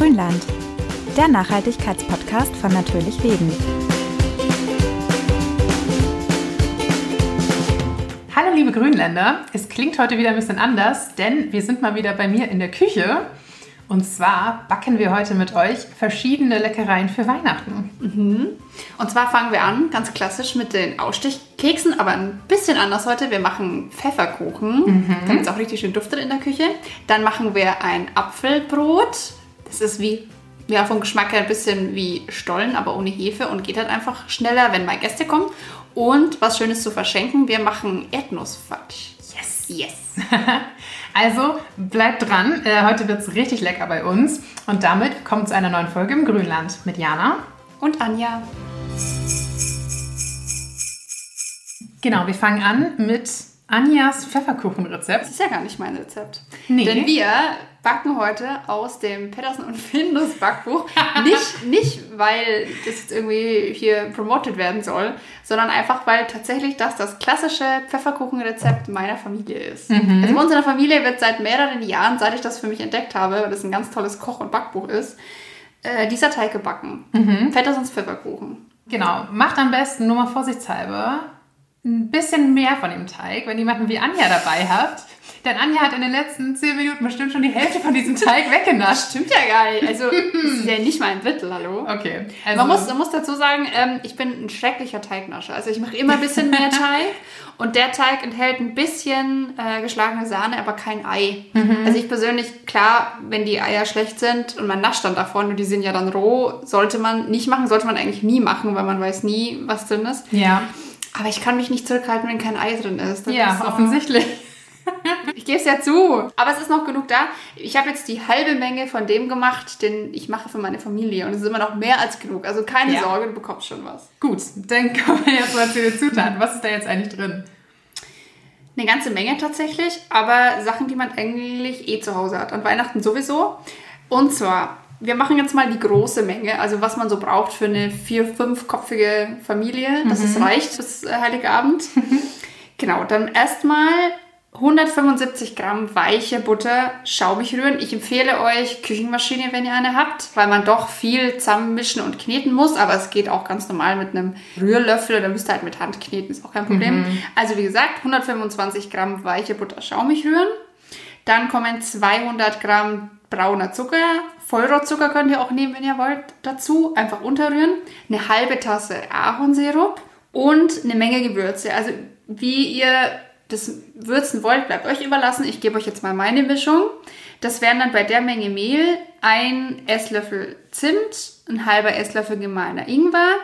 Grünland, der Nachhaltigkeitspodcast von Natürlich Leben. Hallo liebe Grünländer, es klingt heute wieder ein bisschen anders, denn wir sind mal wieder bei mir in der Küche. Und zwar backen wir heute mit euch verschiedene Leckereien für Weihnachten. Mhm. Und zwar fangen wir an, ganz klassisch mit den Ausstichkeksen, aber ein bisschen anders heute. Wir machen Pfefferkuchen, mhm. damit es auch richtig schön duftet in der Küche. Dann machen wir ein Apfelbrot. Das ist wie, ja, vom Geschmack her ein bisschen wie Stollen, aber ohne Hefe und geht halt einfach schneller, wenn mal Gäste kommen. Und was Schönes zu verschenken, wir machen Erdnussfudge. Yes! Yes! also bleibt dran, äh, heute wird es richtig lecker bei uns. Und damit kommt zu einer neuen Folge im Grünland mit Jana und Anja. Genau, wir fangen an mit Anjas Pfefferkuchenrezept. Das ist ja gar nicht mein Rezept. Nee. Denn wir backen heute aus dem Pedersen und Findus Backbuch. nicht, nicht, weil das jetzt irgendwie hier promoted werden soll, sondern einfach, weil tatsächlich das das klassische Pfefferkuchenrezept meiner Familie ist. Mhm. Also bei uns in der Familie wird seit mehreren Jahren, seit ich das für mich entdeckt habe, weil das ein ganz tolles Koch- und Backbuch ist, äh, dieser Teig gebacken. Mhm. Pfefferkuchen. Genau. Macht am besten, nur mal vorsichtshalber, ein bisschen mehr von dem Teig, wenn jemanden wie Anja dabei habt. Denn Anja hat in den letzten zehn Minuten bestimmt schon die Hälfte von diesem Teig weggenascht. Stimmt ja gar nicht. Also, das ist ja nicht mal ein Drittel, hallo. Okay. Also man, muss, man muss dazu sagen, ähm, ich bin ein schrecklicher Teignascher. Also, ich mache immer ein bisschen mehr Teig. und der Teig enthält ein bisschen äh, geschlagene Sahne, aber kein Ei. Mhm. Also, ich persönlich, klar, wenn die Eier schlecht sind und man nascht dann davon und die sind ja dann roh, sollte man nicht machen, sollte man eigentlich nie machen, weil man weiß nie, was drin ist. Ja. Aber ich kann mich nicht zurückhalten, wenn kein Ei drin ist. Das ja, ist offensichtlich. ich gebe es ja zu. Aber es ist noch genug da. Ich habe jetzt die halbe Menge von dem gemacht, den ich mache für meine Familie. Und es ist immer noch mehr als genug. Also keine ja. Sorge, du bekommst schon was. Gut, dann kommen wir jetzt mal zu den Zutaten. Was ist da jetzt eigentlich drin? Eine ganze Menge tatsächlich, aber Sachen, die man eigentlich eh zu Hause hat. An Weihnachten sowieso. Und zwar wir machen jetzt mal die große Menge, also was man so braucht für eine vier-, fünfköpfige Familie, dass mhm. es reicht bis äh, Heiligabend. genau, dann erstmal 175 Gramm weiche Butter schaumig rühren. Ich empfehle euch Küchenmaschine, wenn ihr eine habt, weil man doch viel zusammenmischen und kneten muss, aber es geht auch ganz normal mit einem Rührlöffel oder müsst ihr halt mit Hand kneten, ist auch kein Problem. Mhm. Also wie gesagt, 125 Gramm weiche Butter schaumig rühren. Dann kommen 200 Gramm brauner Zucker, Vollrohrzucker könnt ihr auch nehmen, wenn ihr wollt, dazu. Einfach unterrühren. Eine halbe Tasse Ahornsirup und eine Menge Gewürze. Also wie ihr das würzen wollt, bleibt euch überlassen. Ich gebe euch jetzt mal meine Mischung. Das wären dann bei der Menge Mehl ein Esslöffel Zimt, ein halber Esslöffel gemahlener Ingwer,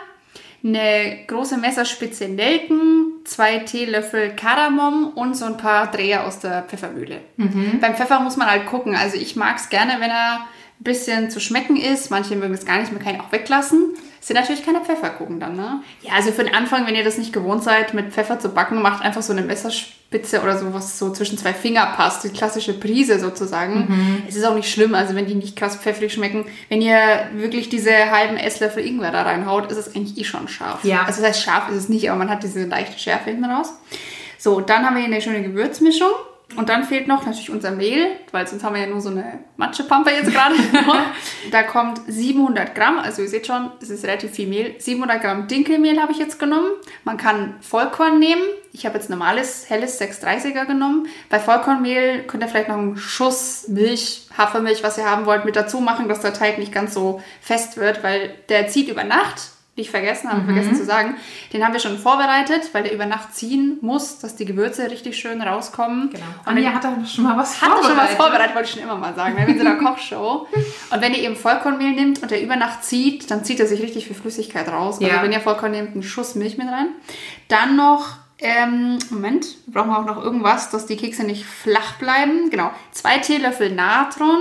eine große Messerspitze Nelken, zwei Teelöffel Kardamom und so ein paar Dreher aus der Pfeffermühle. Mhm. Beim Pfeffer muss man halt gucken. Also ich mag es gerne, wenn er bisschen zu schmecken ist. Manche mögen es gar nicht, man kann ihn auch weglassen. Das sind natürlich keine Pfefferkuchen dann, ne? Ja, also für den Anfang, wenn ihr das nicht gewohnt seid, mit Pfeffer zu backen, macht einfach so eine Messerspitze oder so, was so zwischen zwei Finger passt. Die klassische Prise sozusagen. Mhm. Es ist auch nicht schlimm, also wenn die nicht krass pfeffrig schmecken. Wenn ihr wirklich diese halben Esslöffel Ingwer da reinhaut, ist es eigentlich eh schon scharf. Ja. Also das heißt, scharf ist es nicht, aber man hat diese leichte Schärfe hinten raus. So, dann haben wir hier eine schöne Gewürzmischung. Und dann fehlt noch natürlich unser Mehl, weil sonst haben wir ja nur so eine Matschepampe jetzt gerade. da kommt 700 Gramm, also ihr seht schon, es ist relativ viel Mehl. 700 Gramm Dinkelmehl habe ich jetzt genommen. Man kann Vollkorn nehmen. Ich habe jetzt normales, helles 630er genommen. Bei Vollkornmehl könnt ihr vielleicht noch einen Schuss Milch, Hafermilch, was ihr haben wollt, mit dazu machen, dass der Teig nicht ganz so fest wird, weil der zieht über Nacht nicht vergessen, haben mhm. vergessen zu sagen. Den haben wir schon vorbereitet, weil der über Nacht ziehen muss, dass die Gewürze richtig schön rauskommen. Genau. Und Anja hat da schon mal was hat vorbereitet. Hat schon was vorbereitet, wollte ich schon immer mal sagen. Wir haben in so einer Kochshow. Und wenn ihr eben Vollkornmehl nimmt und der über Nacht zieht, dann zieht er sich richtig viel Flüssigkeit raus. Also ja. wenn ihr Vollkorn nehmt, einen Schuss Milch mit rein. Dann noch ähm, Moment, wir brauchen auch noch irgendwas, dass die Kekse nicht flach bleiben. Genau, zwei Teelöffel Natron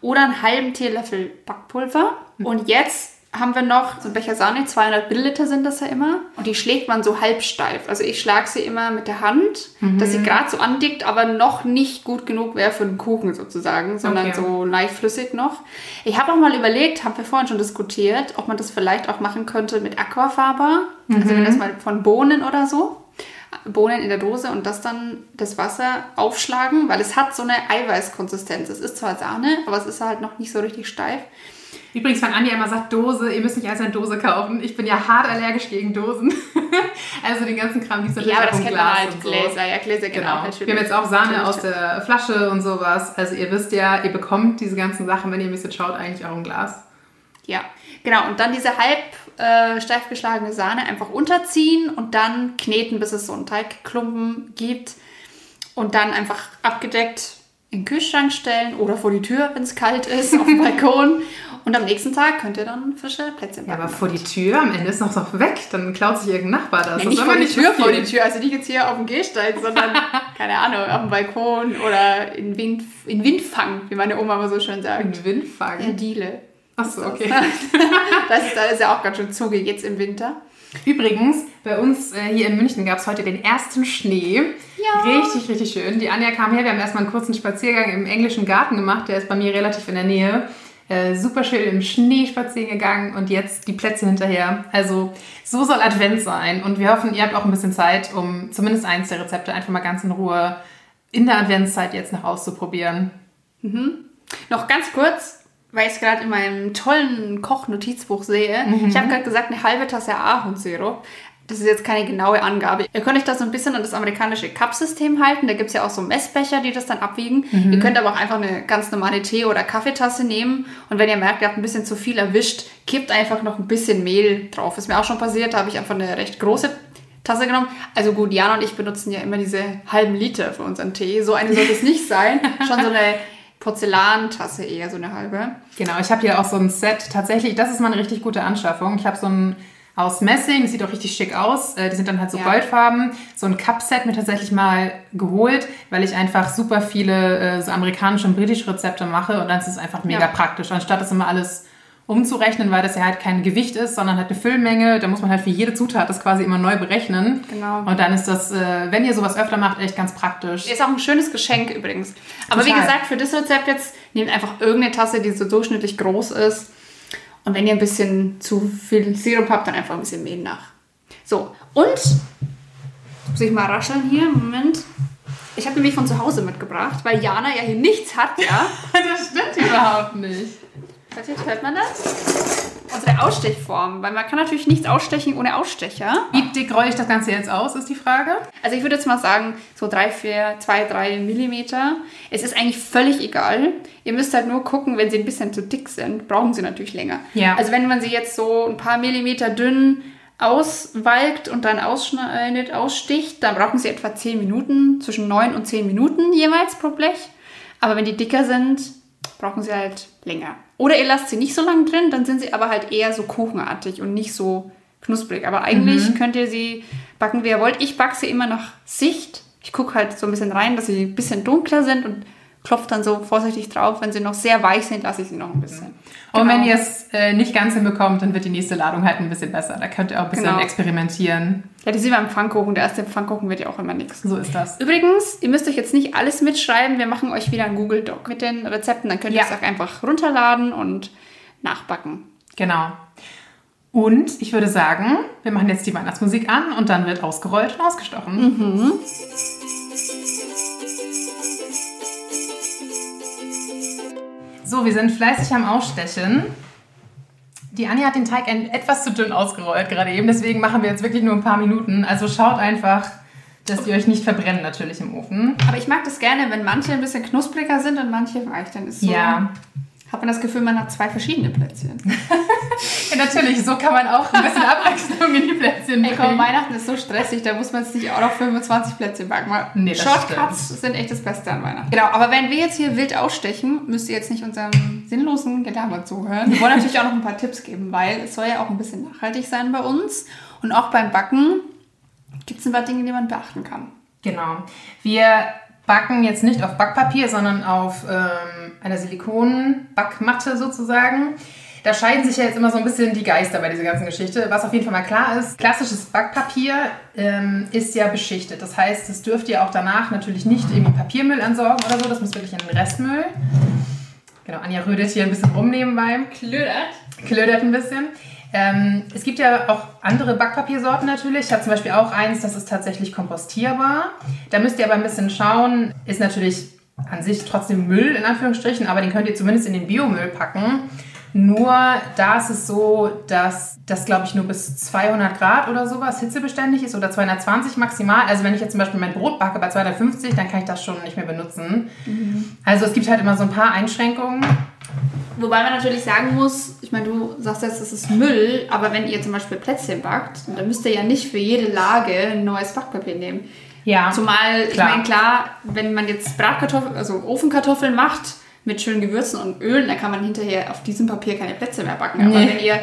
oder einen halben Teelöffel Backpulver. Mhm. Und jetzt haben wir noch so ein Becher Sahne, 200 Milliliter sind das ja immer. Und die schlägt man so halb steif. Also ich schlage sie immer mit der Hand, mhm. dass sie gerade so andickt, aber noch nicht gut genug wäre für einen Kuchen sozusagen, sondern okay. so leicht flüssig noch. Ich habe auch mal überlegt, haben wir vorhin schon diskutiert, ob man das vielleicht auch machen könnte mit Aquafaber. Mhm. Also wenn das mal von Bohnen oder so. Bohnen in der Dose und das dann das Wasser aufschlagen, weil es hat so eine Eiweißkonsistenz. Es ist zwar Sahne, aber es ist halt noch nicht so richtig steif. Übrigens, wenn Anja immer sagt Dose, ihr müsst nicht alles in Dose kaufen. Ich bin ja hart allergisch gegen Dosen. also den ganzen Kram, diese Ja, aber das kennt man Glas halt. und so. Gläser, ja, Gläser genau. Genau. Wir haben jetzt auch Sahne Natürlich. aus der Flasche und sowas. Also ihr wisst ja, ihr bekommt diese ganzen Sachen, wenn ihr ein bisschen schaut, eigentlich auch im Glas. Ja, genau. Und dann diese halb äh, steif geschlagene Sahne einfach unterziehen und dann kneten, bis es so einen Teigklumpen gibt. Und dann einfach abgedeckt in den Kühlschrank stellen oder vor die Tür, wenn es kalt ist, auf dem Balkon. Und am nächsten Tag könnt ihr dann frische Plätzchen Ja, backen. aber vor die Tür, am Ende ist noch so weg, dann klaut sich irgendein Nachbar das. Nee, das nicht vor die Tür, so vor die Tür. Also nicht jetzt hier auf dem Gehsteig, sondern, keine Ahnung, auf dem Balkon oder in, Wind, in Windfang, wie meine Oma immer so schön sagt. Ein Windfang. Ja, Diele. Achso, okay. Das ist, da ist ja auch ganz schön Zuge jetzt im Winter. Übrigens, bei uns äh, hier in München gab es heute den ersten Schnee. Ja. Richtig, richtig schön. Die Anja kam her, wir haben erstmal einen kurzen Spaziergang im englischen Garten gemacht, der ist bei mir relativ in der Nähe. Äh, super schön im Schnee spazieren gegangen und jetzt die Plätze hinterher. Also so soll Advent sein und wir hoffen, ihr habt auch ein bisschen Zeit, um zumindest eins der Rezepte einfach mal ganz in Ruhe in der Adventszeit jetzt noch auszuprobieren. Noch ganz kurz, weil ich es gerade in meinem tollen Kochnotizbuch sehe. Ich habe gerade gesagt, eine halbe Tasse Ahornsirup. Das ist jetzt keine genaue Angabe. Ihr könnt euch das so ein bisschen an das amerikanische Cup-System halten. Da gibt es ja auch so Messbecher, die das dann abwiegen. Ihr könnt aber auch einfach eine ganz normale Tee- oder Kaffeetasse nehmen. Und wenn ihr merkt, ihr habt ein bisschen zu viel erwischt, kippt einfach noch ein bisschen Mehl drauf. Ist mir auch schon passiert. Da habe ich einfach eine recht große Tasse genommen. Also gut, Jan und ich benutzen ja immer diese halben Liter für unseren Tee. So eine sollte es nicht sein. Schon so eine Porzellantasse eher, so eine halbe. Genau, ich habe hier auch so ein Set. Tatsächlich, das ist mal eine richtig gute Anschaffung. Ich habe so ein aus Messing, das sieht auch richtig schick aus. Äh, Die sind dann halt so Ja. goldfarben. So ein Cup-Set mir tatsächlich mal geholt, weil ich einfach super viele äh, so amerikanische und britische Rezepte mache und dann ist es einfach mega Ja. praktisch. Anstatt das immer alles umzurechnen, weil das ja halt kein Gewicht ist, sondern halt eine Füllmenge, da muss man halt für jede Zutat das quasi immer neu berechnen. Genau. Und dann ist das, äh, wenn ihr sowas öfter macht, echt ganz praktisch. Ist auch ein schönes Geschenk übrigens. Aber wie Total. gesagt, für das Rezept jetzt nehmt einfach irgendeine Tasse, die so durchschnittlich groß ist. Und wenn ihr ein bisschen zu viel Sirup habt, dann einfach ein bisschen Mehl nach. So, und muss ich mal rascheln hier, Moment. Ich habe nämlich von zu Hause mitgebracht, weil Jana ja hier nichts hat, ja. das stimmt überhaupt nicht. Hört, ihr- hört man das? Unsere Ausstechform, weil man kann natürlich nichts ausstechen ohne Ausstecher. Wie dick rolle ich das Ganze jetzt aus, ist die Frage. Also ich würde jetzt mal sagen, so drei, vier, zwei, drei Millimeter. Es ist eigentlich völlig egal. Ihr müsst halt nur gucken, wenn sie ein bisschen zu dick sind, brauchen sie natürlich länger. Ja. Also wenn man sie jetzt so ein paar Millimeter dünn auswalkt und dann ausschneidet, aussticht, dann brauchen sie etwa 10 Minuten, zwischen 9 und 10 Minuten jeweils pro Blech. Aber wenn die dicker sind, brauchen sie halt länger. Oder ihr lasst sie nicht so lang drin, dann sind sie aber halt eher so kuchenartig und nicht so knusprig. Aber eigentlich könnt ihr sie backen, wie ihr wollt. Ich backe sie immer nach Sicht. Ich gucke halt so ein bisschen rein, dass sie ein bisschen dunkler sind und klopfe dann so vorsichtig drauf. Wenn sie noch sehr weich sind, lasse ich sie noch ein bisschen. Und Genau. wenn ihr es äh, nicht ganz hinbekommt, dann wird die nächste Ladung halt ein bisschen besser. Da könnt ihr auch ein bisschen Genau. experimentieren. Ja, die sind beim Pfannkuchen. Der erste Pfannkuchen wird ja auch immer nichts. So ist das. Übrigens, ihr müsst euch jetzt nicht alles mitschreiben. Wir machen euch wieder ein Google Doc mit den Rezepten. Dann könnt ihr Ja. es auch einfach runterladen und nachbacken. Genau. Und ich würde sagen, wir machen jetzt die Weihnachtsmusik an und dann wird ausgerollt und ausgestochen. So, wir sind fleißig am Ausstechen. Die Anja hat den Teig etwas zu dünn ausgerollt gerade eben, deswegen machen wir jetzt wirklich nur ein paar Minuten. Also schaut einfach, dass die euch nicht verbrennen natürlich im Ofen. Aber ich mag das gerne, wenn manche ein bisschen knuspriger sind und manche weich. Dann ist so, Ja. hat man das Gefühl, man hat zwei verschiedene Plätzchen. ja, natürlich, so kann man auch ein bisschen Abwechslung in die Plätzchen Ey, komm, bringen. Weihnachten ist so stressig, da muss man jetzt nicht auch noch 25 Plätzchen backen. Mal Nee, das Shortcuts sind echt das Beste an Weihnachten. Genau, aber wenn wir jetzt hier wild ausstechen, müsst ihr jetzt nicht unserem sinnlosen Gelaber zuhören. Wir wollen natürlich auch noch ein paar Tipps geben, weil es soll ja auch ein bisschen nachhaltig sein bei uns. Und auch beim Backen gibt es ein paar Dinge, die man beachten kann. Genau. Wir backen jetzt nicht auf Backpapier, sondern auf ähm, einer Silikonbackmatte sozusagen. Da scheiden sich ja jetzt immer so ein bisschen die Geister bei dieser ganzen Geschichte. Was auf jeden Fall mal klar ist, klassisches Backpapier ähm, ist ja beschichtet. Das heißt, das dürft ihr auch danach natürlich nicht irgendwie Papiermüll entsorgen oder so. Das muss wirklich in den Restmüll. Genau, Anja rödelt hier ein bisschen rum nebenbei Klödert. klödert ein bisschen. Ähm, es gibt ja auch andere Backpapiersorten natürlich. Ich habe zum Beispiel auch eins, das ist tatsächlich kompostierbar. Da müsst ihr aber ein bisschen schauen. Ist natürlich an sich trotzdem Müll in Anführungsstrichen, aber den könnt ihr zumindest in den Biomüll packen. Nur da ist es so, dass das, glaube ich, nur bis 200 Grad oder sowas hitzebeständig ist oder 220 maximal. Also wenn ich jetzt zum Beispiel mein Brot backe bei 250, dann kann ich das schon nicht mehr benutzen. Mhm. Also es gibt halt immer so ein paar Einschränkungen. Wobei man natürlich sagen muss, ich meine, du sagst jetzt, es ist Müll, aber wenn ihr zum Beispiel Plätzchen backt, dann müsst ihr ja nicht für jede Lage ein neues Backpapier nehmen. Ja. Zumal, klar. ich meine, klar, wenn man jetzt Bratkartoffeln, also Ofenkartoffeln macht mit schönen Gewürzen und Öl, dann kann man hinterher auf diesem Papier keine Plätzchen mehr backen. Aber nee. wenn ihr,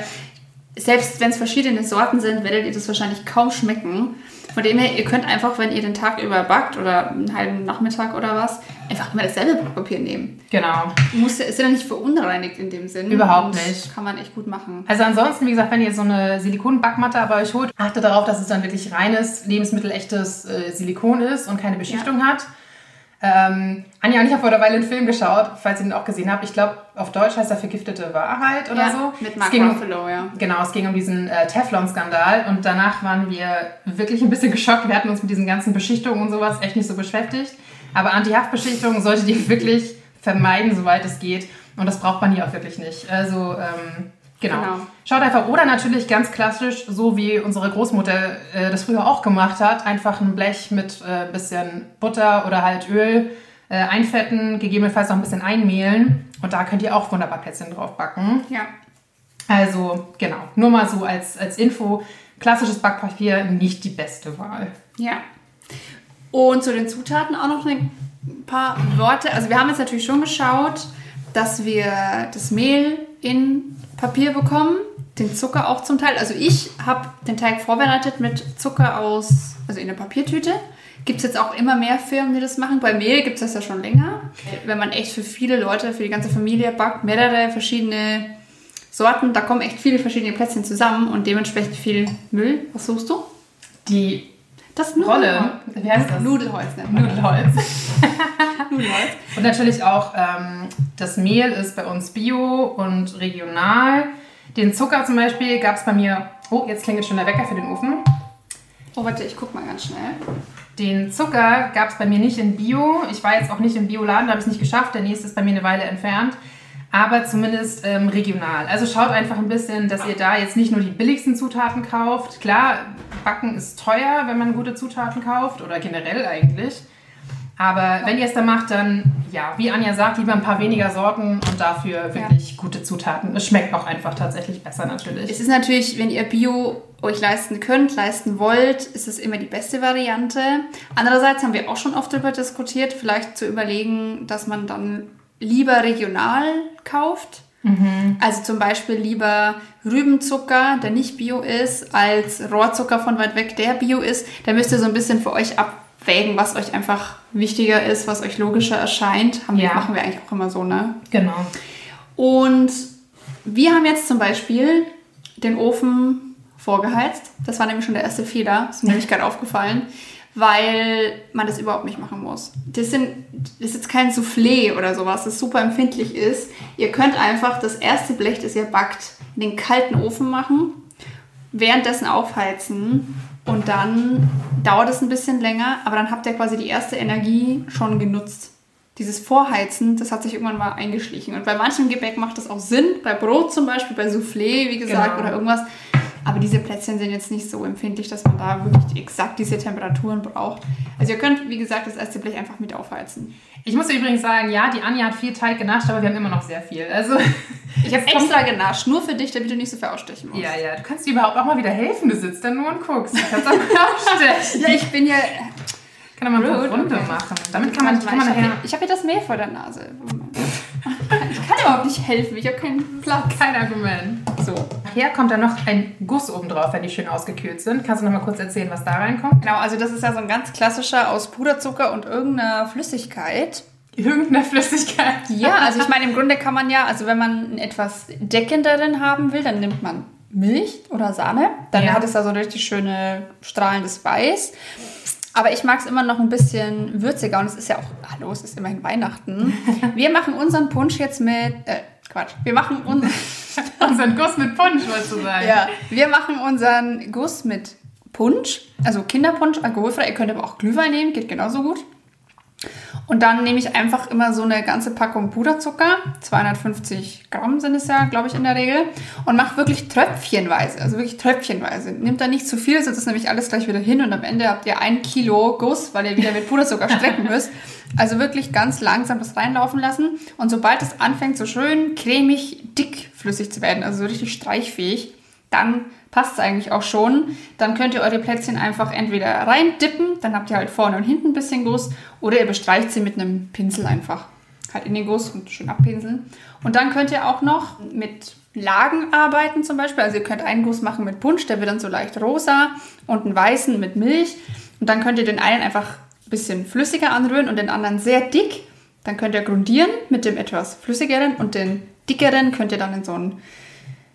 selbst wenn es verschiedene Sorten sind, werdet ihr das wahrscheinlich kaum schmecken. Von dem her, ihr könnt einfach, wenn ihr den Tag über backt oder einen halben Nachmittag oder was, einfach immer dasselbe Backpapier nehmen. Genau. Muss, ist ja nicht verunreinigt in dem Sinn. Überhaupt nicht. Kann man echt gut machen. Also ansonsten, wie gesagt, wenn ihr so eine Silikonbackmatte bei euch holt, achtet darauf, dass es dann wirklich reines, lebensmittelechtes äh, Silikon ist und keine Beschichtung ja. hat. Ähm, Anja und ich haben vor der Weile einen Film geschaut, falls ihr den auch gesehen habt. Ich glaube, auf Deutsch heißt er Vergiftete Wahrheit oder ja, so. Mit Mark um, Ruffalo, ja. Genau, es ging um diesen äh, Teflon-Skandal und danach waren wir wirklich ein bisschen geschockt. Wir hatten uns mit diesen ganzen Beschichtungen und sowas echt nicht so beschäftigt. Aber Anti-Haftbeschichtung solltet ihr wirklich vermeiden, soweit es geht. Und das braucht man hier auch wirklich nicht. Also, ähm, Genau. genau. Schaut einfach, oder natürlich ganz klassisch, so wie unsere Großmutter äh, das früher auch gemacht hat, einfach ein Blech mit äh, bisschen Butter oder halt Öl äh, einfetten, gegebenenfalls noch ein bisschen einmehlen und da könnt ihr auch wunderbar Plätzchen drauf backen. Ja. Also, genau, nur mal so als, als Info, klassisches Backpapier nicht die beste Wahl. Ja. Und zu den Zutaten auch noch ein paar Worte. Also wir haben jetzt natürlich schon geschaut, dass wir das Mehl in Papier bekommen, den Zucker auch zum Teil. Also ich habe den Teig vorbereitet mit Zucker aus, also in der Papiertüte. Gibt es jetzt auch immer mehr Firmen, die das machen. Bei Mehl gibt es das ja schon länger. Wenn man echt für viele Leute, für die ganze Familie backt, mehrere verschiedene Sorten, da kommen echt viele verschiedene Plätzchen zusammen und dementsprechend viel Müll. Was suchst du? Die das Rolle. Wie heißt das? Nudelholz nennt Nudelholz. Nudelholz. Und natürlich auch ähm, das Mehl ist bei uns bio und regional. Den Zucker zum Beispiel gab es bei mir. Oh, jetzt klingelt schon der Wecker für den Ofen. Oh, warte, ich guck mal ganz schnell. Den Zucker gab es bei mir nicht in Bio. Ich war jetzt auch nicht im Bioladen, da habe ich es nicht geschafft. Der nächste ist bei mir eine Weile entfernt aber zumindest ähm, regional. Also schaut einfach ein bisschen, dass ihr da jetzt nicht nur die billigsten Zutaten kauft. Klar, Backen ist teuer, wenn man gute Zutaten kauft oder generell eigentlich. Aber wenn ihr es da macht, dann, ja, wie Anja sagt, lieber ein paar weniger Sorten und dafür wirklich ja. gute Zutaten. Es schmeckt auch einfach tatsächlich besser natürlich. Es ist natürlich, wenn ihr Bio euch leisten könnt, leisten wollt, ist es immer die beste Variante. Andererseits haben wir auch schon oft darüber diskutiert, vielleicht zu überlegen, dass man dann lieber regional kauft. Mhm. Also zum Beispiel lieber Rübenzucker, der nicht bio ist, als Rohrzucker von weit weg, der bio ist. Da müsst ihr so ein bisschen für euch abwägen, was euch einfach wichtiger ist, was euch logischer erscheint. Haben, ja. Machen wir eigentlich auch immer so, ne? Genau. Und wir haben jetzt zum Beispiel den Ofen vorgeheizt. Das war nämlich schon der erste Fehler. Ist mir nämlich gerade aufgefallen weil man das überhaupt nicht machen muss. Das, sind, das ist jetzt kein Soufflé oder sowas, das super empfindlich ist. Ihr könnt einfach das erste Blech, das ihr backt, in den kalten Ofen machen, währenddessen aufheizen und dann dauert es ein bisschen länger, aber dann habt ihr quasi die erste Energie schon genutzt. Dieses Vorheizen, das hat sich irgendwann mal eingeschlichen. Und bei manchem Gebäck macht das auch Sinn, bei Brot zum Beispiel, bei Soufflé, wie gesagt, genau. oder irgendwas. Aber diese Plätzchen sind jetzt nicht so empfindlich, dass man da wirklich exakt diese Temperaturen braucht. Also ihr könnt, wie gesagt, das erste Blech einfach mit aufheizen. Ich muss übrigens sagen, ja, die Anja hat viel Teig genascht, aber wir haben immer noch sehr viel. Also ich habe extra genascht, nur für dich, damit du nicht so viel ausstechen musst. Ja, ja, du kannst dir überhaupt auch mal wieder helfen. Du sitzt da nur und guckst. Du kannst auch ausstechen. ja, ich bin ja kann man mal eine Runde okay. machen. Damit kann man, kann man nachher... Ich habe hier das Mehl vor der Nase. Ich kann überhaupt nicht helfen. Ich habe keinen Platz. Kein Argument. So. Hier kommt dann noch ein Guss oben drauf, wenn die schön ausgekühlt sind. Kannst du noch mal kurz erzählen, was da reinkommt? Genau, also das ist ja so ein ganz klassischer aus Puderzucker und irgendeiner Flüssigkeit. Irgendeiner Flüssigkeit? Ja, also ich meine, im Grunde kann man ja, also wenn man etwas deckenderen haben will, dann nimmt man Milch oder Sahne. Dann ja. hat es da so richtig schöne strahlendes Weiß. Aber ich mag es immer noch ein bisschen würziger und es ist ja auch, hallo, es ist immerhin Weihnachten. Wir machen unseren Punsch jetzt mit, äh, Quatsch, wir machen unseren, unseren Guss mit Punsch, wolltest du sagen. Ja, wir machen unseren Guss mit Punsch, also Kinderpunsch, alkoholfrei. Ihr könnt aber auch Glühwein nehmen, geht genauso gut. Und dann nehme ich einfach immer so eine ganze Packung Puderzucker, 250 Gramm sind es ja, glaube ich, in der Regel, und mache wirklich tröpfchenweise, also wirklich tröpfchenweise. Nimmt da nicht zu viel, sonst ist nämlich alles gleich wieder hin und am Ende habt ihr ein Kilo Guss, weil ihr wieder mit Puderzucker strecken müsst. Also wirklich ganz langsam das reinlaufen lassen und sobald es anfängt, so schön cremig, dickflüssig zu werden, also so richtig streichfähig, dann passt es eigentlich auch schon. Dann könnt ihr eure Plätzchen einfach entweder reindippen, dann habt ihr halt vorne und hinten ein bisschen Guss, oder ihr bestreicht sie mit einem Pinsel einfach. Halt in den Guss und schön abpinseln. Und dann könnt ihr auch noch mit Lagen arbeiten zum Beispiel. Also ihr könnt einen Guss machen mit Punsch, der wird dann so leicht rosa und einen weißen mit Milch. Und dann könnt ihr den einen einfach ein bisschen flüssiger anrühren und den anderen sehr dick. Dann könnt ihr grundieren mit dem etwas flüssigeren und den dickeren könnt ihr dann in so einen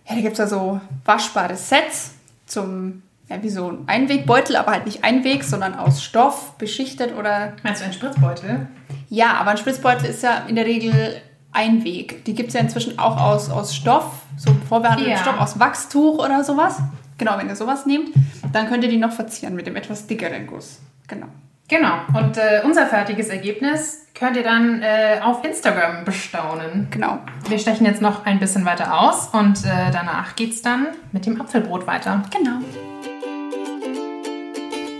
ja, da gibt es ja so waschbare Sets zum, ja, wie so ein Einwegbeutel, aber halt nicht Einweg, sondern aus Stoff beschichtet oder. Meinst du einen Spritzbeutel? Ja, aber ein Spritzbeutel ist ja in der Regel Einweg. Die gibt es ja inzwischen auch aus, aus Stoff, so vorbehandelten ja. Stoff, aus Wachstuch oder sowas. Genau, wenn ihr sowas nehmt, dann könnt ihr die noch verzieren mit dem etwas dickeren Guss. Genau. Genau. Und äh, unser fertiges Ergebnis könnt ihr dann äh, auf Instagram bestaunen. Genau. Wir stechen jetzt noch ein bisschen weiter aus und äh, danach es dann mit dem Apfelbrot weiter. Genau.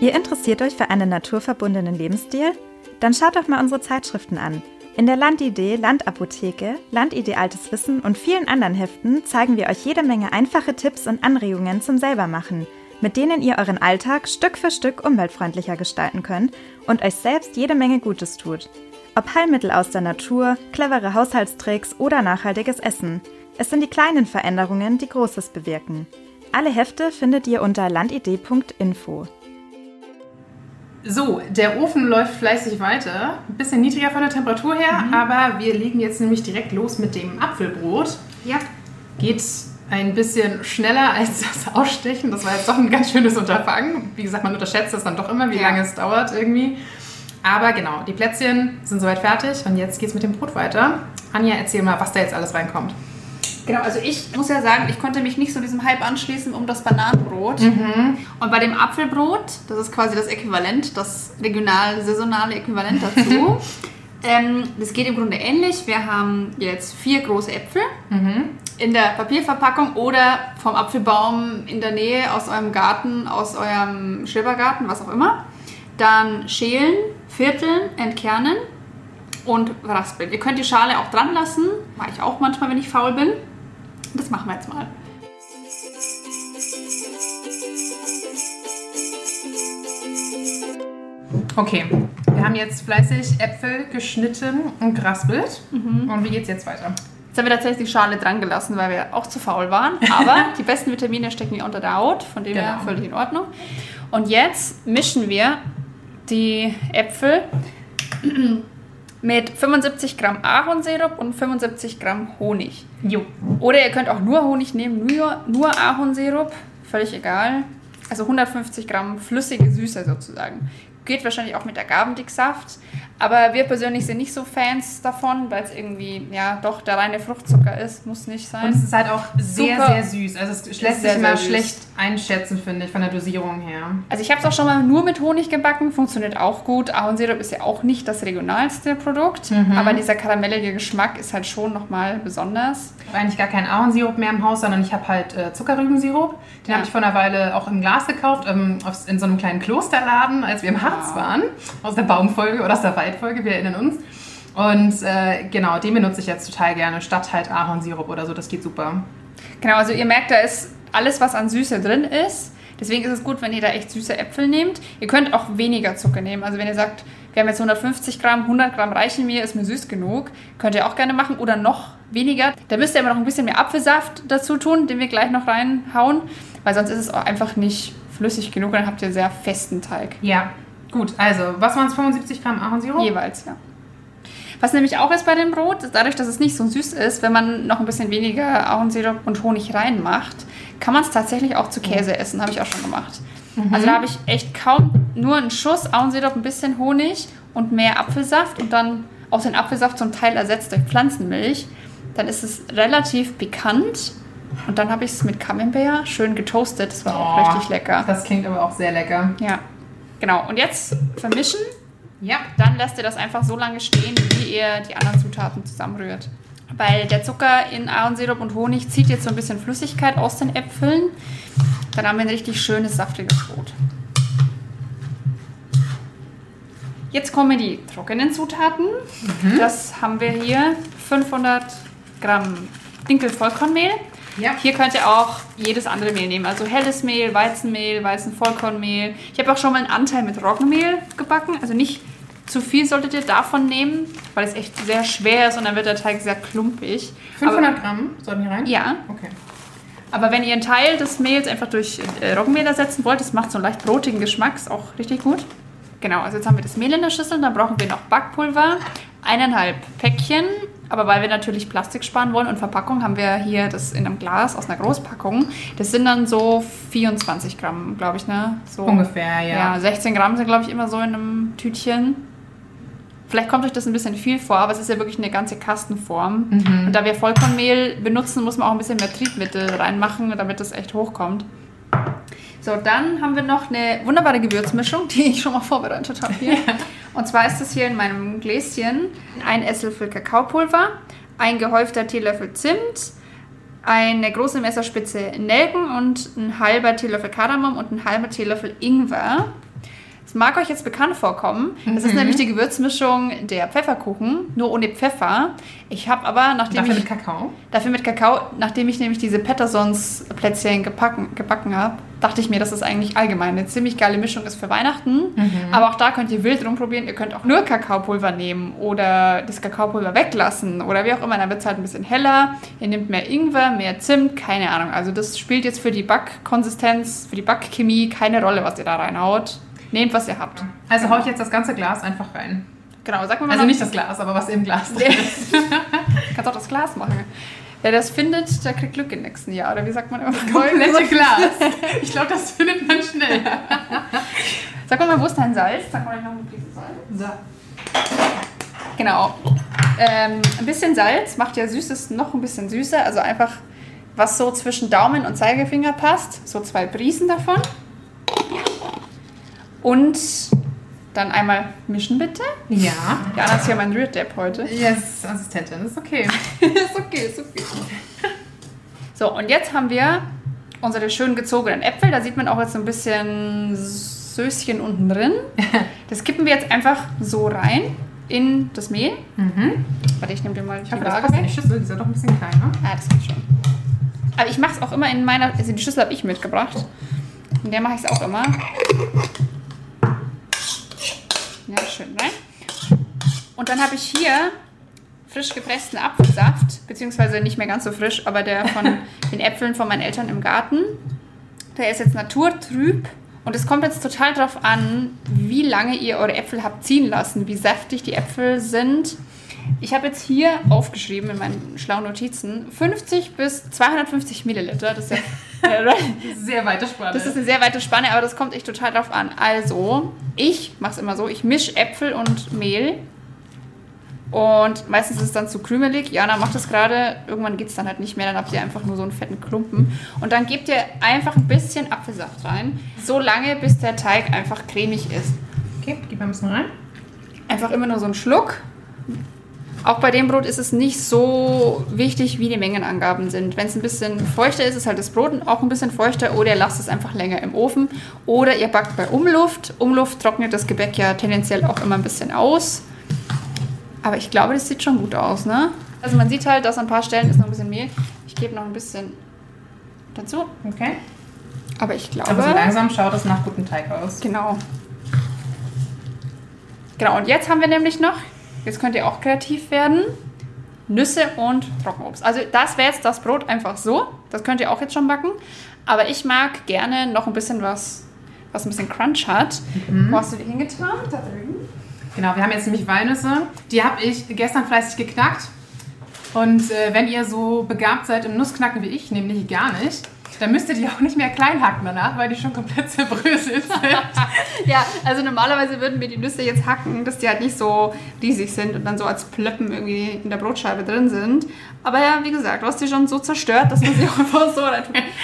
Ihr interessiert euch für einen naturverbundenen Lebensstil? Dann schaut doch mal unsere Zeitschriften an. In der Landidee, Landapotheke, Landidee Altes Wissen und vielen anderen Heften zeigen wir euch jede Menge einfache Tipps und Anregungen zum Selbermachen – mit denen ihr euren Alltag Stück für Stück umweltfreundlicher gestalten könnt und euch selbst jede Menge Gutes tut. Ob Heilmittel aus der Natur, clevere Haushaltstricks oder nachhaltiges Essen. Es sind die kleinen Veränderungen, die Großes bewirken. Alle Hefte findet ihr unter landidee.info. So, der Ofen läuft fleißig weiter. Ein bisschen niedriger von der Temperatur her, mhm. aber wir legen jetzt nämlich direkt los mit dem Apfelbrot. Ja. Geht ein bisschen schneller als das Ausstechen. Das war jetzt doch ein ganz schönes Unterfangen. Wie gesagt, man unterschätzt das dann doch immer, wie ja. lange es dauert irgendwie. Aber genau, die Plätzchen sind soweit fertig und jetzt geht es mit dem Brot weiter. Anja, erzähl mal, was da jetzt alles reinkommt. Genau, also ich muss ja sagen, ich konnte mich nicht so diesem Hype anschließen um das Bananenbrot. Mhm. Und bei dem Apfelbrot, das ist quasi das Äquivalent, das regional-saisonale Äquivalent dazu. ähm, das geht im Grunde ähnlich. Wir haben jetzt vier große Äpfel. Mhm in der Papierverpackung oder vom Apfelbaum in der Nähe aus eurem Garten, aus eurem Schrebergarten, was auch immer. Dann schälen, vierteln, entkernen und raspeln. Ihr könnt die Schale auch dran lassen, mache ich auch manchmal, wenn ich faul bin. Das machen wir jetzt mal. Okay, wir haben jetzt fleißig Äpfel geschnitten und geraspelt. Mhm. Und wie geht es jetzt weiter? Jetzt haben wir tatsächlich die Schale dran gelassen, weil wir auch zu faul waren. Aber die besten Vitamine stecken ja unter der Haut, von dem her genau. völlig in Ordnung. Und jetzt mischen wir die Äpfel mit 75 Gramm Ahornsirup und 75 Gramm Honig. Jo. Oder ihr könnt auch nur Honig nehmen, nur, nur Ahornsirup, völlig egal. Also 150 Gramm flüssige Süße sozusagen. Geht wahrscheinlich auch mit Agavendicksaft. Aber wir persönlich sind nicht so Fans davon, weil es irgendwie, ja, doch der reine Fruchtzucker ist. Muss nicht sein. Und es ist halt auch sehr, Super. sehr süß. Also es lässt sich immer schlecht einschätzen, finde ich, von der Dosierung her. Also ich habe es auch schon mal nur mit Honig gebacken. Funktioniert auch gut. Ahornsirup ist ja auch nicht das regionalste Produkt. Mhm. Aber dieser karamellige Geschmack ist halt schon nochmal besonders. Ich habe eigentlich gar keinen Ahornsirup mehr im Haus, sondern ich habe halt äh, Zuckerrübensirup. Den ja. habe ich vor einer Weile auch im Glas gekauft, ähm, in so einem kleinen Klosterladen, als wir im Harz wow. waren. Aus der Baumfolge oder aus der Wald Folge, wir erinnern uns. Und äh, genau, den benutze ich jetzt total gerne, statt halt Ahornsirup oder so, das geht super. Genau, also ihr merkt, da ist alles, was an Süße drin ist. Deswegen ist es gut, wenn ihr da echt süße Äpfel nehmt. Ihr könnt auch weniger Zucker nehmen. Also wenn ihr sagt, wir haben jetzt 150 Gramm, 100 Gramm reichen mir, ist mir süß genug, könnt ihr auch gerne machen oder noch weniger. Da müsst ihr aber noch ein bisschen mehr Apfelsaft dazu tun, den wir gleich noch reinhauen, weil sonst ist es auch einfach nicht flüssig genug und dann habt ihr sehr festen Teig. Ja, Gut, also, was waren es? 75 Gramm Ahornsirup? Jeweils, ja. Was nämlich auch ist bei dem Brot, dadurch, dass es nicht so süß ist, wenn man noch ein bisschen weniger Ahornsirup und Honig reinmacht, kann man es tatsächlich auch zu Käse essen. Habe ich auch schon gemacht. Mhm. Also da habe ich echt kaum nur einen Schuss Ahornsirup, ein bisschen Honig und mehr Apfelsaft und dann auch den Apfelsaft zum Teil ersetzt durch Pflanzenmilch. Dann ist es relativ pikant. Und dann habe ich es mit Camembert schön getoastet. Das war oh, auch richtig lecker. Das klingt aber auch sehr lecker. Ja. Genau, und jetzt vermischen Ja. Dann lasst ihr das einfach so lange stehen, wie ihr die anderen Zutaten zusammenrührt. Weil der Zucker in Ahornsirup und Honig zieht jetzt so ein bisschen Flüssigkeit aus den Äpfeln. Dann haben wir ein richtig schönes, saftiges Brot. Jetzt kommen die trockenen Zutaten. Das haben wir hier 500 Gramm Dinkel-Vollkornmehl. Ja. Hier könnt ihr auch jedes andere Mehl nehmen. Also helles Mehl, Weizenmehl, Weizenvollkornmehl. Ich habe auch schon mal einen Anteil mit Roggenmehl gebacken. Also nicht zu viel solltet ihr davon nehmen, weil es echt sehr schwer ist und dann wird der Teig sehr klumpig. 500 Gramm sollen die rein? Ja, Okay. aber wenn ihr einen Teil des Mehls einfach durch äh, Roggenmehl ersetzen wollt, das macht so einen leicht brotigen Geschmack, ist auch richtig gut. Genau, also jetzt haben wir das Mehl in der Schüssel, dann brauchen wir noch Backpulver, eineinhalb Päckchen. Aber weil wir natürlich Plastik sparen wollen und Verpackung, haben wir hier das in einem Glas aus einer Großpackung. Das sind dann so 24 Gramm, glaube ich, ne? So, Ungefähr, ja. Ja, 16 Gramm sind, glaube ich, immer so in einem Tütchen. Vielleicht kommt euch das ein bisschen viel vor, aber es ist ja wirklich eine ganze Kastenform. Mhm. Und da wir Vollkornmehl benutzen, muss man auch ein bisschen mehr Triebmittel reinmachen, damit das echt hochkommt. So, dann haben wir noch eine wunderbare Gewürzmischung, die ich schon mal vorbereitet habe hier. Und zwar ist das hier in meinem Gläschen ein Esslöffel Kakaopulver, ein gehäufter Teelöffel Zimt, eine große Messerspitze Nelken und ein halber Teelöffel Kardamom und ein halber Teelöffel Ingwer. Das mag euch jetzt bekannt vorkommen. Das ist nämlich die Gewürzmischung der Pfefferkuchen, nur ohne Pfeffer. Ich habe aber, nachdem Dafür ich mit Kakao. Dafür mit Kakao, nachdem ich nämlich diese Pattersons Plätzchen gebacken, gebacken habe, dachte ich mir, dass das eigentlich allgemein eine ziemlich geile Mischung ist für Weihnachten. Aber auch da könnt ihr wild rumprobieren. Ihr könnt auch nur Kakaopulver nehmen oder das Kakaopulver weglassen oder wie auch immer. Dann wird es halt ein bisschen heller. Ihr nehmt mehr Ingwer, mehr Zimt, keine Ahnung. Also das spielt jetzt für die Backkonsistenz, für die Backchemie keine Rolle, was ihr da reinhaut. Nehmt, was ihr habt. Also hau ich jetzt das ganze Glas einfach rein. Genau, sag mal mal. Also nicht das Glas, aber was im Glas drin ist. Kannst auch das Glas machen. Wer das findet, der kriegt Glück im nächsten Jahr. Oder wie sagt man immer? Komplette Glas. Ich glaube, das findet man schnell. Sag mal, wo ist dein Salz? Sag mal noch eine Prise Salz. So. Genau. Ähm, ein bisschen Salz macht ja Süßes noch ein bisschen süßer. Also einfach, was so zwischen Daumen und Zeigefinger passt. So zwei Prisen davon. Und dann einmal mischen bitte. Ja. Jana ist ja mein Rührdepp heute. Yes, Assistentin, ist okay. ist okay, ist okay. So, und jetzt haben wir unsere schön gezogenen Äpfel. Da sieht man auch jetzt so ein bisschen Söschen unten drin. Das kippen wir jetzt einfach so rein in das Mehl. Mhm. Warte, ich nehme dir mal die Ich hoffe, das Waage weg. die Schüssel. Die ist ja doch ein bisschen kleiner. Ah, das geht schon. Aber ich mache es auch immer in meiner... Also die Schüssel habe ich mitgebracht. In der mache ich es auch immer. Ja, schön rein. Und dann habe ich hier frisch gepressten Apfelsaft, beziehungsweise nicht mehr ganz so frisch, aber der von den Äpfeln von meinen Eltern im Garten. Der ist jetzt naturtrüb und es kommt jetzt total drauf an, wie lange ihr eure Äpfel habt ziehen lassen, wie saftig die Äpfel sind. Ich habe jetzt hier aufgeschrieben in meinen schlauen Notizen 50 bis 250 Milliliter. Das ist, ja, Sehr weite Spanne. das ist eine sehr weite Spanne, aber das kommt echt total drauf an. Also, ich mache es immer so, ich mische Äpfel und Mehl und meistens ist es dann zu krümelig. Jana macht das gerade. Irgendwann geht es dann halt nicht mehr. Dann habt ihr einfach nur so einen fetten Klumpen. Und dann gebt ihr einfach ein bisschen Apfelsaft rein. So lange, bis der Teig einfach cremig ist. okay, gib mal ein bisschen rein. Einfach immer nur so einen Schluck. Auch bei dem Brot ist es nicht so wichtig, wie die Mengenangaben sind. Wenn es ein bisschen feuchter ist, ist halt das Brot auch ein bisschen feuchter oder ihr lasst es einfach länger im Ofen. Oder ihr backt bei Umluft. Umluft trocknet das Gebäck ja tendenziell auch immer ein bisschen aus. Aber ich glaube, das sieht schon gut aus, ne? Also man sieht halt, dass an ein paar Stellen ist noch ein bisschen Mehl. Ich gebe noch ein bisschen dazu. Okay. Aber ich glaube... Aber so langsam schaut es nach gutem Teig aus. Genau. Genau, und jetzt haben wir nämlich noch, jetzt könnt ihr auch kreativ werden, Nüsse und Trockenobst. Also das wäre jetzt das Brot einfach so. Das könnt ihr auch jetzt schon backen. Aber ich mag gerne noch ein bisschen was, was ein bisschen Crunch hat. Wo hast du die hingetan? Da drüben. Genau, wir haben jetzt nämlich Walnüsse. Die habe ich gestern fleißig geknackt. Und äh, wenn ihr so begabt seid im Nussknacken wie ich, nämlich gar nicht, dann müsst ihr die auch nicht mehr klein hacken danach, weil die schon komplett zerbröselt sind. Ja, also normalerweise würden wir die Nüsse jetzt hacken, dass die halt nicht so riesig sind und dann so als Plöppen irgendwie in der Brotscheibe drin sind. Aber ja, wie gesagt, du hast die schon so zerstört, dass man sie auch einfach so.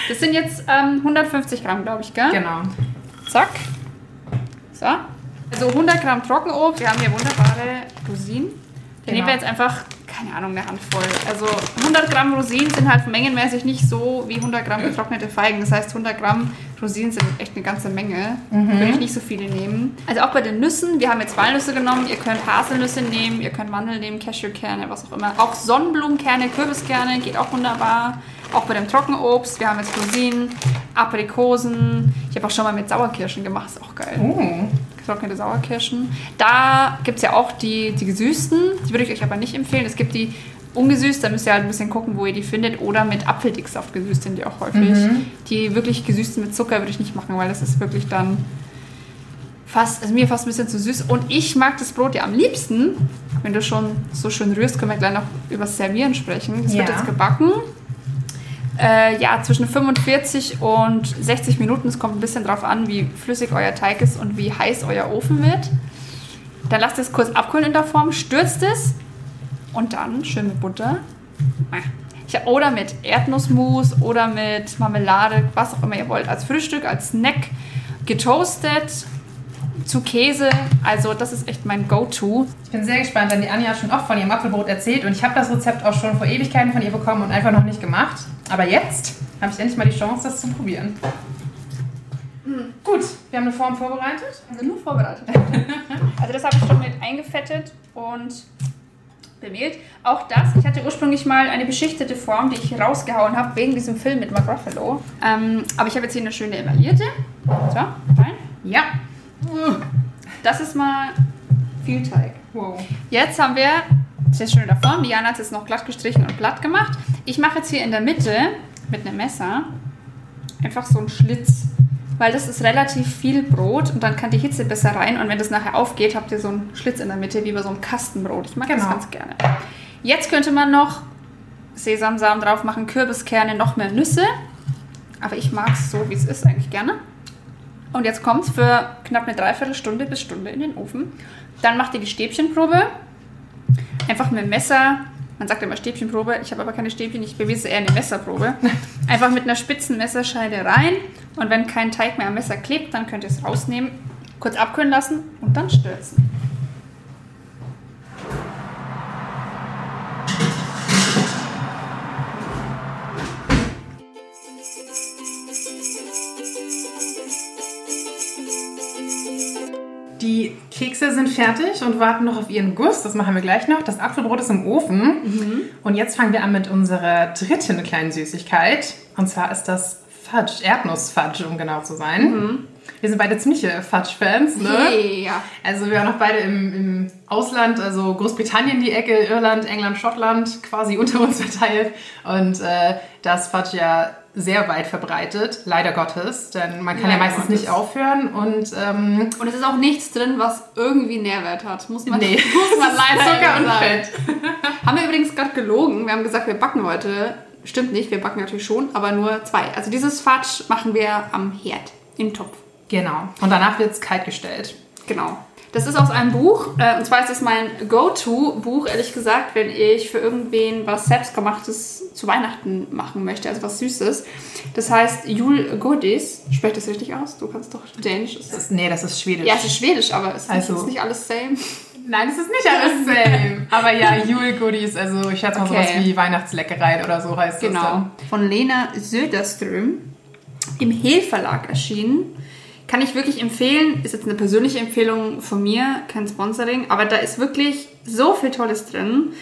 Das sind jetzt ähm, 150 Gramm, glaube ich, gell? genau. Zack. So. Also 100 Gramm Trockenobst. Wir haben hier wunderbare Rosinen. Genau. nehmen wir jetzt einfach, keine Ahnung, eine Handvoll. Also 100 Gramm Rosinen sind halt mengenmäßig nicht so wie 100 Gramm getrocknete Feigen. Das heißt, 100 Gramm Rosinen sind echt eine ganze Menge. Würde ich nicht so viele nehmen. Also auch bei den Nüssen. Wir haben jetzt Walnüsse genommen. Ihr könnt Haselnüsse nehmen, ihr könnt Mandeln nehmen, Cashewkerne, was auch immer. Auch Sonnenblumenkerne, Kürbiskerne geht auch wunderbar. Auch bei dem Trockenobst. Wir haben jetzt Rosinen, Aprikosen. Ich habe auch schon mal mit Sauerkirschen gemacht. Ist auch geil Uh, getrocknete Sauerkirschen. Da gibt es ja auch die, die gesüßten, die würde ich euch aber nicht empfehlen. Es gibt die ungesüßt, da müsst ihr halt ein bisschen gucken, wo ihr die findet. Oder mit Apfeldicksaft gesüßt sind die auch häufig. Die wirklich gesüßten mit Zucker würde ich nicht machen, weil das ist wirklich dann fast, also mir fast ein bisschen zu süß. Und ich mag das Brot ja am liebsten, wenn du schon so schön rührst, können wir gleich noch über das Servieren sprechen. Das wird Ja. jetzt gebacken. Äh, ja, zwischen 45 und 60 Minuten. Es kommt ein bisschen drauf an, wie flüssig euer Teig ist und wie heiß euer Ofen wird. Dann lasst es kurz abkühlen in der Form, stürzt es und dann schön mit Butter. Ja, oder mit Erdnussmus oder mit Marmelade, was auch immer ihr wollt. Als Frühstück, als Snack, getoastet, zu Käse. Also das ist echt mein Go-To. ich bin sehr gespannt, denn die Anja hat schon oft von ihrem Apfelbrot erzählt und ich habe das Rezept auch schon vor Ewigkeiten von ihr bekommen und einfach noch nicht gemacht. Aber jetzt habe ich endlich mal die Chance, das zu probieren. Gut, wir haben eine Form vorbereitet. Also nur vorbereitet. also das habe ich schon mit eingefettet und bemehlt. Auch das, ich hatte ursprünglich mal eine beschichtete Form, die ich rausgehauen habe, wegen diesem Film mit Mark Ruffalo. Ähm, aber ich habe jetzt hier eine schöne emaillierte. So, rein. Ja. Das ist mal viel Teig. Wow. Jetzt haben wir, das ist schön in der Form, Diana hat es jetzt noch glatt gestrichen und glatt gemacht. Ich mache jetzt hier in der Mitte mit einem Messer einfach so einen Schlitz, weil das ist relativ viel Brot und dann kann die Hitze besser rein und wenn das nachher aufgeht, habt ihr so einen Schlitz in der Mitte, wie bei so einem Kastenbrot. Ich mag das Genau. ganz gerne. Jetzt könnte man noch Sesamsamen drauf machen, Kürbiskerne, noch mehr Nüsse. Aber ich mag es so, wie es ist, eigentlich gerne. Und jetzt kommt es für knapp eine Dreiviertelstunde bis Stunde in den Ofen. Dann macht ihr die Stäbchenprobe. Einfach mit dem Messer. Man sagt immer Stäbchenprobe. Ich habe aber keine Stäbchen. Ich bewiese eher eine Messerprobe. Einfach mit einer spitzen Messerscheide rein. Und wenn kein Teig mehr am Messer klebt, dann könnt ihr es rausnehmen, kurz abkühlen lassen und dann stürzen. Die Kekse sind fertig und warten noch auf ihren Guss. Das machen wir gleich noch. Das Apfelbrot ist im Ofen. Und jetzt fangen wir an mit unserer dritten kleinen Süßigkeit. Und zwar ist das Fudge, Erdnussfudge, um genau zu sein. Wir sind beide ziemliche Fudge-Fans, ne? Ja. Also wir waren noch beide im, im Ausland, also Großbritannien die Ecke, Irland, England, Schottland, quasi unter uns verteilt. Und äh, da ist Fudge ja sehr weit verbreitet, leider Gottes, denn man kann ja Leider meistens Gottes. nicht aufhören und ähm, Und es ist auch nichts drin, was irgendwie Nährwert hat. Muss man, nee, muss man leider Zucker und sagen. Fett. Haben wir übrigens gerade gelogen. Wir haben gesagt, wir backen heute. Stimmt nicht, wir backen natürlich schon, aber nur zwei. Also dieses Fatsch machen wir am Herd, im Topf. Genau. Und danach wird es kalt gestellt. Genau. Das ist aus einem Buch, äh, und zwar ist es mein Go-To-Buch, ehrlich gesagt, wenn ich für irgendwen was selbstgemachtes zu Weihnachten machen möchte, also was Süßes. Das heißt Jul Godis. Sprecht das richtig aus? Du kannst doch Dänisch. Ist Das das? ist, nee, das ist Schwedisch. Ja, es ist Schwedisch, aber es ist, Also- nicht, ist nicht alles same. Nein, es ist nicht alles same. Aber ja, Jule-Goodies, also ich schätze mal Okay. sowas wie Weihnachtsleckereien oder so heißt das Genau. dann. Von Lena Söderström im Hehl Verlag erschienen. Kann ich wirklich empfehlen. Ist jetzt eine persönliche Empfehlung von mir, kein Sponsoring. Aber da ist wirklich so viel Tolles drin.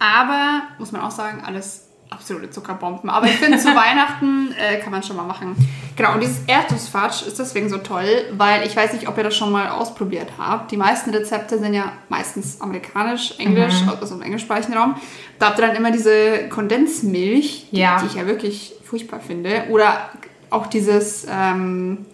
Aber, muss man auch sagen, alles absolute Zuckerbomben. Aber ich finde, zu Weihnachten äh, kann man schon mal machen. Genau, und dieses Erdnussfatsch ist deswegen so toll, weil ich weiß nicht, ob ihr das schon mal ausprobiert habt. Die meisten Rezepte sind ja meistens amerikanisch, englisch, also im englischsprachigen Raum. Da habt ihr dann immer diese Kondensmilch, die, Ja. die ich ja wirklich furchtbar finde. Oder auch dieses ähm,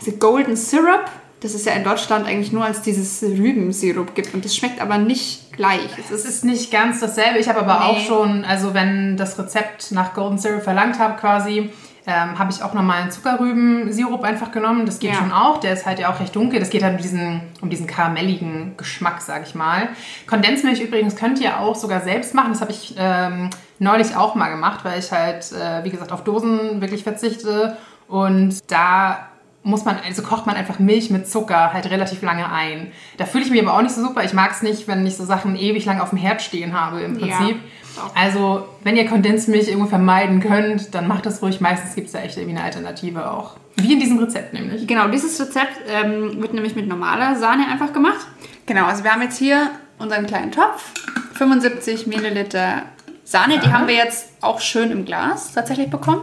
also Golden Syrup. Das es ja in Deutschland eigentlich nur als dieses Rübensirup gibt. Und das schmeckt aber nicht gleich. Es Es ist ist nicht ganz dasselbe. Ich habe aber Nee. auch schon, also wenn das Rezept nach Golden Syrup verlangt habe quasi, ähm, habe ich auch nochmal einen Zuckerrübensirup einfach genommen. Das geht Ja. schon auch. Der ist halt ja auch recht dunkel. Das geht halt um diesen, um diesen karamelligen Geschmack, sage ich mal. Kondensmilch übrigens könnt ihr auch sogar selbst machen. Das habe ich ähm, neulich auch mal gemacht, weil ich halt, äh, wie gesagt, auf Dosen wirklich verzichte. Und da muss man, also kocht man einfach Milch mit Zucker halt relativ lange ein. Da fühle ich mich aber auch nicht so super. Ich mag es nicht, wenn ich so Sachen ewig lang auf dem Herd stehen habe im Prinzip. Ja. Also, wenn ihr Kondensmilch irgendwo vermeiden könnt, dann macht das ruhig. Meistens gibt es da echt irgendwie eine Alternative auch. Wie in diesem Rezept nämlich. Genau, dieses Rezept ähm, wird nämlich mit normaler Sahne einfach gemacht. Genau, also wir haben jetzt hier unseren kleinen Topf, 75 Milliliter Sahne, die Sahne. haben wir jetzt auch schön im Glas tatsächlich bekommen.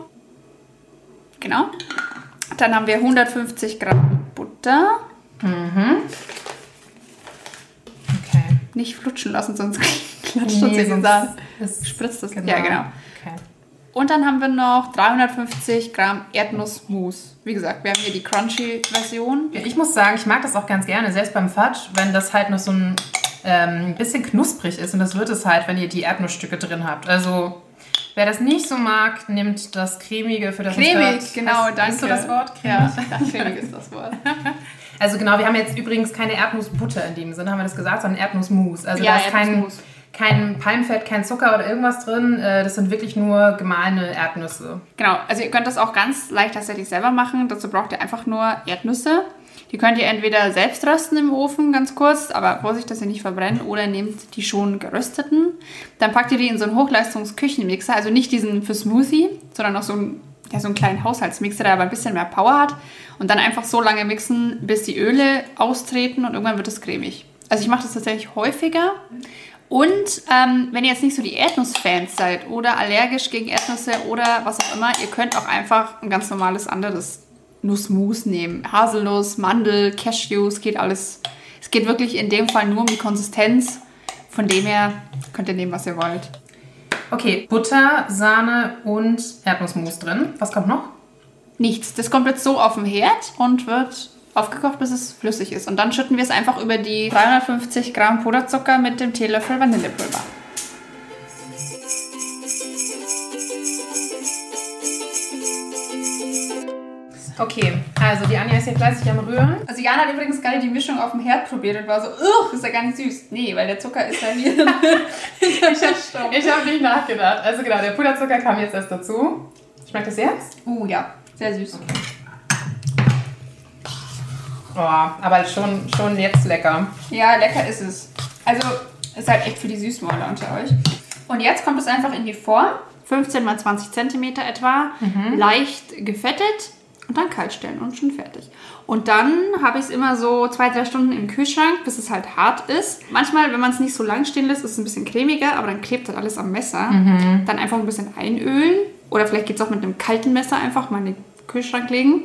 Genau. Dann haben wir 150 Gramm Butter. Okay. Nicht flutschen lassen, sonst klatscht uns in den sonst ist- Spritzt das. Ja, genau. Okay. Und dann haben wir noch 350 Gramm Erdnussmus. Wie gesagt, wir haben hier die Crunchy-Version. Ja, ich muss sagen, ich mag das auch ganz gerne, selbst beim Fudge, wenn das halt noch so ein ähm, bisschen knusprig ist. Und das wird es halt, wenn ihr die Erdnussstücke drin habt. Also, wer das nicht so mag, nimmt das Cremige für das Cremig, Mustard. genau, danke. Hast du das Wort? Ja, cremig ist das Wort. Also genau, wir haben jetzt übrigens keine Erdnussbutter in dem Sinne, haben wir das gesagt, sondern Erdnussmus. Also Ja, da ist kein, kein Palmfett, kein Zucker oder irgendwas drin. Äh, Das sind wirklich nur gemahlene Erdnüsse. Genau, also ihr könnt das auch ganz leicht tatsächlich selber machen. Dazu braucht ihr einfach nur Erdnüsse. Die könnt ihr entweder selbst rösten im Ofen, ganz kurz, aber Vorsicht, dass sie nicht verbrennen, oder nehmt die schon gerösteten. Dann packt ihr die in so einen Hochleistungsküchenmixer, also nicht diesen für Smoothie, sondern noch so einen, ja, so einen kleinen Haushaltsmixer, der aber ein bisschen mehr Power hat. Und dann einfach so lange mixen, bis die Öle austreten und irgendwann wird es cremig. Also ich mache das tatsächlich häufiger. Und ähm, wenn ihr jetzt nicht so die Erdnussfans seid oder allergisch gegen Erdnüsse oder was auch immer, ihr könnt auch einfach ein ganz normales anderes Nussmus nehmen. Haselnuss, Mandel, Cashews, geht alles. Es geht wirklich in dem Fall nur um die Konsistenz. Von dem her könnt ihr nehmen, was ihr wollt. Okay, Butter, Sahne und Erdnussmus drin. Was kommt noch? Nichts. Das kommt jetzt so auf dem Herd und wird aufgekocht, bis es flüssig ist. Und dann schütten wir es einfach über die 350 Gramm Puderzucker mit dem Teelöffel Vanillepulver. Okay, also die Anja ist hier fleißig am Rühren. Also Jana hat übrigens gerade die Mischung auf dem Herd probiert und war so, Ugh, ist ja gar nicht süß. Nee, weil der Zucker ist ja hier. Ich habe hab nicht nachgedacht. Also genau, der Puderzucker kam jetzt erst dazu. Schmeckt das jetzt? uh, ja, sehr süß. Oh, aber schon, schon jetzt lecker. Ja, lecker ist es. Also ist halt echt für die Süßmäuler unter euch. Und jetzt kommt es einfach in die Form. 15 mal 20 Zentimeter etwa. Leicht gefettet. Und dann kalt stellen und schon fertig. Und dann habe ich es immer so zwei, drei Stunden im Kühlschrank, bis es halt hart ist. Manchmal, wenn man es nicht so lang stehen lässt, ist es ein bisschen cremiger, aber dann klebt halt alles am Messer. Dann einfach ein bisschen einölen. Oder vielleicht geht es auch mit einem kalten Messer einfach mal in den Kühlschrank legen.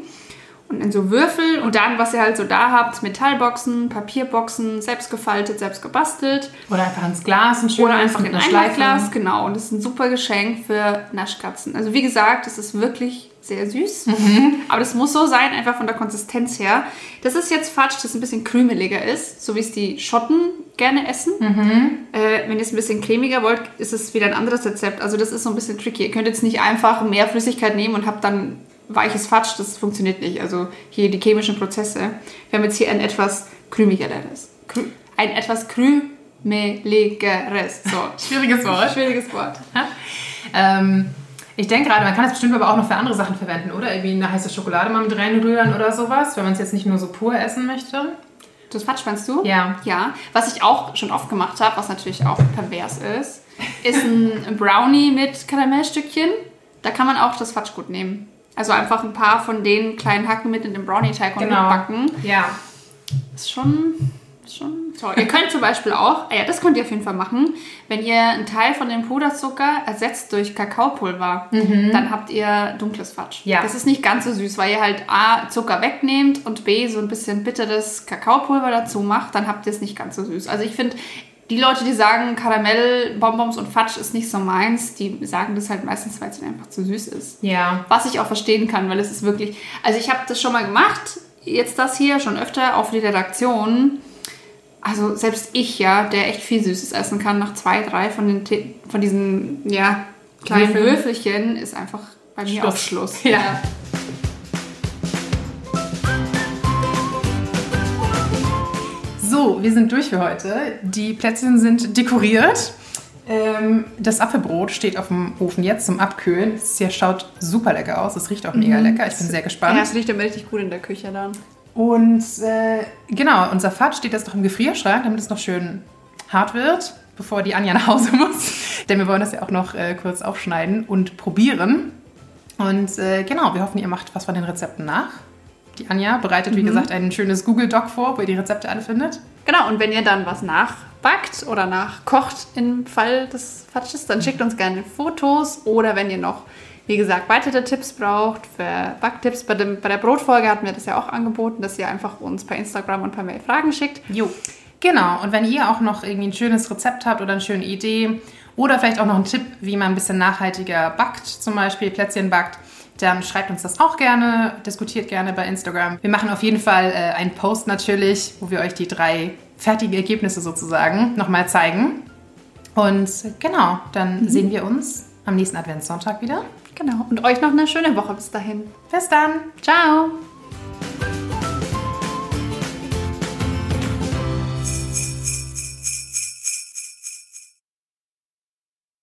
Und in so Würfel und dann, was ihr halt so da habt, Metallboxen, Papierboxen, selbst gefaltet, selbst gebastelt. Oder einfach ins Glas, ein schönes Oder einfach in ein. Glas, genau. Und das ist ein super Geschenk für Naschkatzen. Also wie gesagt, es ist wirklich sehr süß. Aber das muss so sein, einfach von der Konsistenz her. Das ist jetzt Fatsch, das ein bisschen krümeliger ist, so wie es die Schotten gerne essen. Äh, wenn ihr es ein bisschen cremiger wollt, ist es wieder ein anderes Rezept. Also das ist so ein bisschen tricky. Ihr könnt jetzt nicht einfach mehr Flüssigkeit nehmen und habt dann weiches Fatsch. Das funktioniert nicht. Also hier die chemischen Prozesse. Wir haben jetzt hier ein etwas krümigeres. Krü ein etwas krümeligeres. So, Schwieriges Wort. schwieriges Wort. Ähm, ich denke gerade, man kann das bestimmt aber auch noch für andere Sachen verwenden, oder? Irgendwie eine heiße Schokolade mal mit reinrühren oder sowas, wenn man es jetzt nicht nur so pur essen möchte. Das Fatsch meinst du? Ja. Ja. Was ich auch schon oft gemacht habe, was natürlich auch pervers ist, ist ein Brownie mit Karamellstückchen. Da kann man auch das Fatsch gut nehmen. Also einfach ein paar von den kleinen Hacken mit in den Brownie-Teig und Genau. mitbacken. Ja. Ist schon, ist schon toll. ihr könnt zum Beispiel auch, ah ja, das könnt ihr auf jeden Fall machen, wenn ihr einen Teil von dem Puderzucker ersetzt durch Kakaopulver, dann habt ihr dunkles Fatsch. Ja. Das ist nicht ganz so süß, weil ihr halt A, Zucker wegnehmt und B, so ein bisschen bitteres Kakaopulver dazu macht, dann habt ihr es nicht ganz so süß. Also ich finde, die Leute, die sagen, Karamell, Bonbons und Fatsch ist nicht so meins, die sagen das halt meistens, weil es einfach zu süß ist. Ja. Was ich auch verstehen kann, weil es ist wirklich. Also ich habe das schon mal gemacht, jetzt das hier schon öfter auf die Redaktion. Also selbst ich, ja, der echt viel Süßes essen kann, nach zwei, drei von, den, von diesen, ja, kleinen. Würfelchen, ist einfach bei mir Schluss. auch Schluss. Ja. So, wir sind durch für heute. Die Plätzchen sind dekoriert. Ähm, das Apfelbrot steht auf dem Ofen jetzt zum Abkühlen. Es ja, schaut super lecker aus. Es riecht auch mega lecker. Ich bin sehr gespannt. Ja, es riecht immer richtig gut in der Küche dann. Und äh, genau, unser Fad steht jetzt noch im Gefrierschrank, damit es noch schön hart wird, bevor die Anja nach Hause muss. Denn wir wollen das ja auch noch äh, kurz aufschneiden und probieren. Und äh, genau, wir hoffen, ihr macht was von den Rezepten nach. Die Anja bereitet, wie gesagt, ein schönes Google-Doc vor, wo ihr die Rezepte alle findet. Genau, und wenn ihr dann was nachbackt oder nachkocht im Fall des Fatsches, dann schickt uns gerne Fotos oder wenn ihr noch, wie gesagt, weitere Tipps braucht für Backtipps. Bei, dem, bei der Brotfolge hatten wir das ja auch angeboten, dass ihr einfach uns per Instagram und per Mail Fragen schickt. Jo. Genau, und wenn ihr auch noch irgendwie ein schönes Rezept habt oder eine schöne Idee oder vielleicht auch noch einen Tipp, wie man ein bisschen nachhaltiger backt, zum Beispiel Plätzchen backt, dann schreibt uns das auch gerne, diskutiert gerne bei Instagram. Wir machen auf jeden Fall äh, einen Post natürlich, wo wir euch die drei fertigen Ergebnisse sozusagen nochmal zeigen. Und genau, dann mhm. sehen wir uns am nächsten Adventssonntag wieder. Genau, und euch noch eine schöne Woche bis dahin. Bis dann. Ciao.